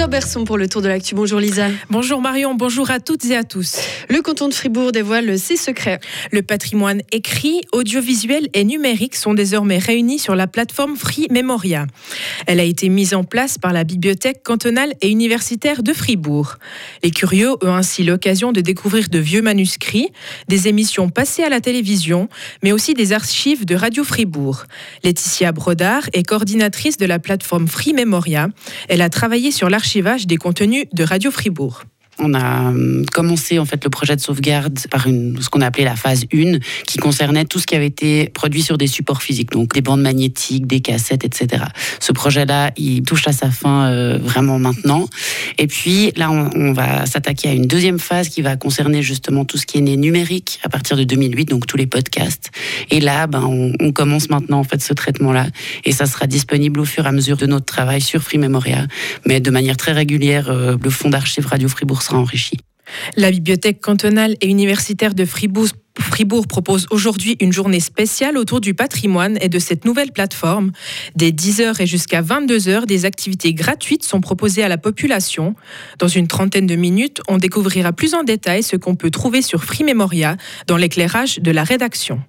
Lisa Berson pour le tour de l'actu. Bonjour Lisa. Bonjour Marion, bonjour à toutes et à tous. Le canton de Fribourg dévoile ses secrets. Le patrimoine écrit, audiovisuel et numérique sont désormais réunis sur la plateforme Free Memoria. Elle a été mise en place par la bibliothèque cantonale et universitaire de Fribourg. Les curieux ont ainsi l'occasion de découvrir de vieux manuscrits, des émissions passées à la télévision, mais aussi des archives de Radio Fribourg. Laetitia Brodard est coordinatrice de la plateforme Free Memoria. Elle a travaillé sur des contenus de Radio Fribourg. On a hum, commencé en fait le projet de sauvegarde par ce qu'on a appelé la phase 1, qui concernait tout ce qui avait été produit sur des supports physiques, donc des bandes magnétiques, des cassettes, etc. Ce projet-là, il touche à sa fin euh, vraiment maintenant. Et puis là, on, va s'attaquer à une deuxième phase qui va concerner justement tout ce qui est né numérique à partir de 2008, donc tous les podcasts. Et là, ben, on, on commence maintenant en fait ce traitement-là, et ça sera disponible au fur et à mesure de notre travail sur Free Memoria, mais de manière très régulière. Euh, le fonds d'archives Radio Fribourg enrichi. La bibliothèque cantonale et universitaire de Fribourg, Fribourg propose aujourd'hui une journée spéciale autour du patrimoine et de cette nouvelle plateforme. Dès 10h et jusqu'à 22h, des activités gratuites sont proposées à la population. Dans une trentaine de minutes, on découvrira plus en détail ce qu'on peut trouver sur Free Memoria dans l'éclairage de la rédaction.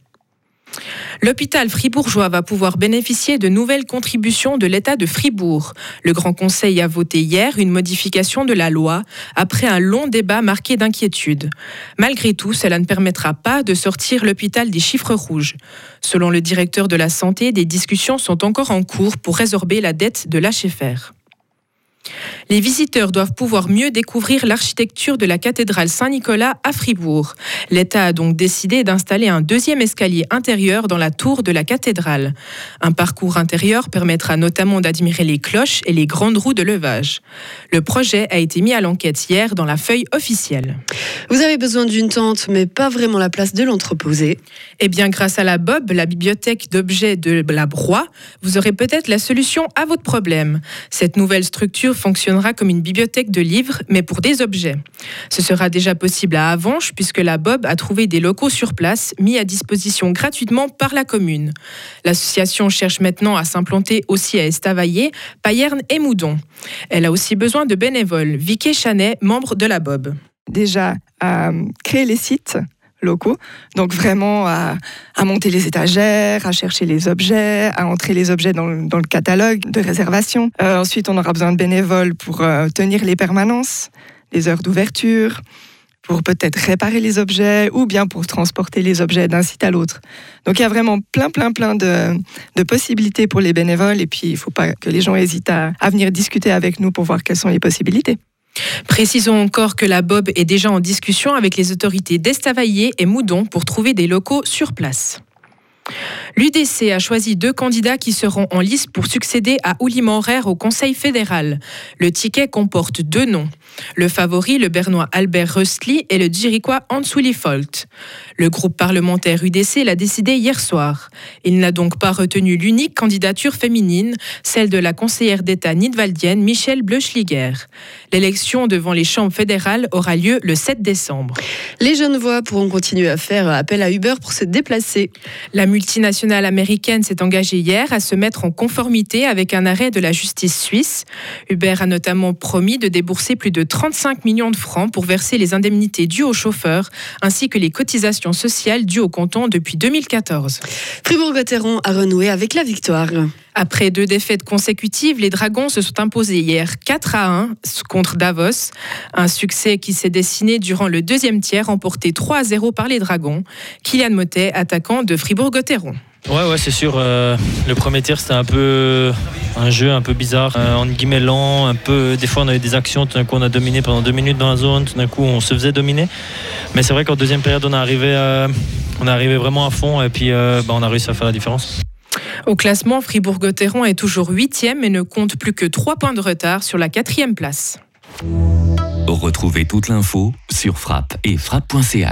L'hôpital fribourgeois va pouvoir bénéficier de nouvelles contributions de l'État de Fribourg. Le Grand Conseil a voté hier une modification de la loi après un long débat marqué d'inquiétude. Malgré tout, cela ne permettra pas de sortir l'hôpital des chiffres rouges. Selon le directeur de la santé, des discussions sont encore en cours pour résorber la dette de l'HFR. Les visiteurs doivent pouvoir mieux découvrir l'architecture de la cathédrale Saint-Nicolas à Fribourg. L'État a donc décidé d'installer un deuxième escalier intérieur dans la tour de la cathédrale. Un parcours intérieur permettra notamment d'admirer les cloches et les grandes roues de levage. Le projet a été mis à l'enquête hier dans la feuille officielle. Vous avez besoin d'une tente, mais pas vraiment la place de l'entreposer. Eh bien, grâce à la Bob, la bibliothèque d'objets de la Broye, vous aurez peut-être la solution à votre problème. Cette nouvelle structure fonctionnera comme une bibliothèque de livres, mais pour des objets. Ce sera déjà possible à Avanches, puisque la Bob a trouvé des locaux sur place, mis à disposition gratuitement par la commune. L'association cherche maintenant à s'implanter aussi à Estavayer, Payerne et Moudon. Elle a aussi besoin de bénévoles. Vicky Chanet, membre de la Bob. Déjà, à créer les sites locaux. Donc vraiment à, monter les étagères, à chercher les objets, à entrer les objets dans le, catalogue de réservation. Euh, ensuite, on aura besoin de bénévoles pour euh, tenir les permanences, les heures d'ouverture, pour peut-être réparer les objets ou bien pour transporter les objets d'un site à l'autre. Donc il y a vraiment plein, plein, plein de, possibilités pour les bénévoles et puis il ne faut pas que les gens hésitent à venir discuter avec nous pour voir quelles sont les possibilités. Précisons encore que la Bob est déjà en discussion avec les autorités d'Estavayer et Moudon pour trouver des locaux sur place. L'UDC a choisi deux candidats qui seront en lice pour succéder à Ouli Maurer au Conseil fédéral. Le ticket comporte deux noms. Le favori, le bernois Albert Röstli, et le djiriquois Ansouli Folt. Le groupe parlementaire UDC l'a décidé hier soir. Il n'a donc pas retenu l'unique candidature féminine, celle de la conseillère d'État nidwaldienne Michelle Bleuschliger. L'élection devant les chambres fédérales aura lieu le 7 décembre. Les jeunes voix pourront continuer à faire appel à Uber pour se déplacer. La multinationale américaine s'est engagée hier à se mettre en conformité avec un arrêt de la justice suisse. Uber a notamment promis de débourser plus de 35 millions de francs pour verser les indemnités dues aux chauffeurs ainsi que les cotisations sociales dues au canton depuis 2014. Fribourg-Gotteron a renoué avec la victoire. Après deux défaites consécutives, les Dragons se sont imposés hier 4 à 1 contre Davos. Un succès qui s'est dessiné durant le deuxième tiers, emporté 3 à 0 par les Dragons. Kylian Motet, attaquant de Fribourg-Gotteron. Ouais, ouais, c'est sûr. Euh, le premier tir, c'était un peu un jeu un peu bizarre, euh, en guillemets lent. Un peu, des fois, on a eu des actions. Tout d'un coup, on a dominé pendant deux minutes dans la zone. Tout d'un coup, on se faisait dominer. Mais c'est vrai qu'en deuxième période, on est arrivé, euh, on est arrivé vraiment à fond et puis bah, on a réussi à faire la différence. Au classement, Fribourg-Gotteron est toujours huitième et ne compte plus que trois points de retard sur la quatrième place. Retrouvez toute l'info sur frappe et frappe.ch.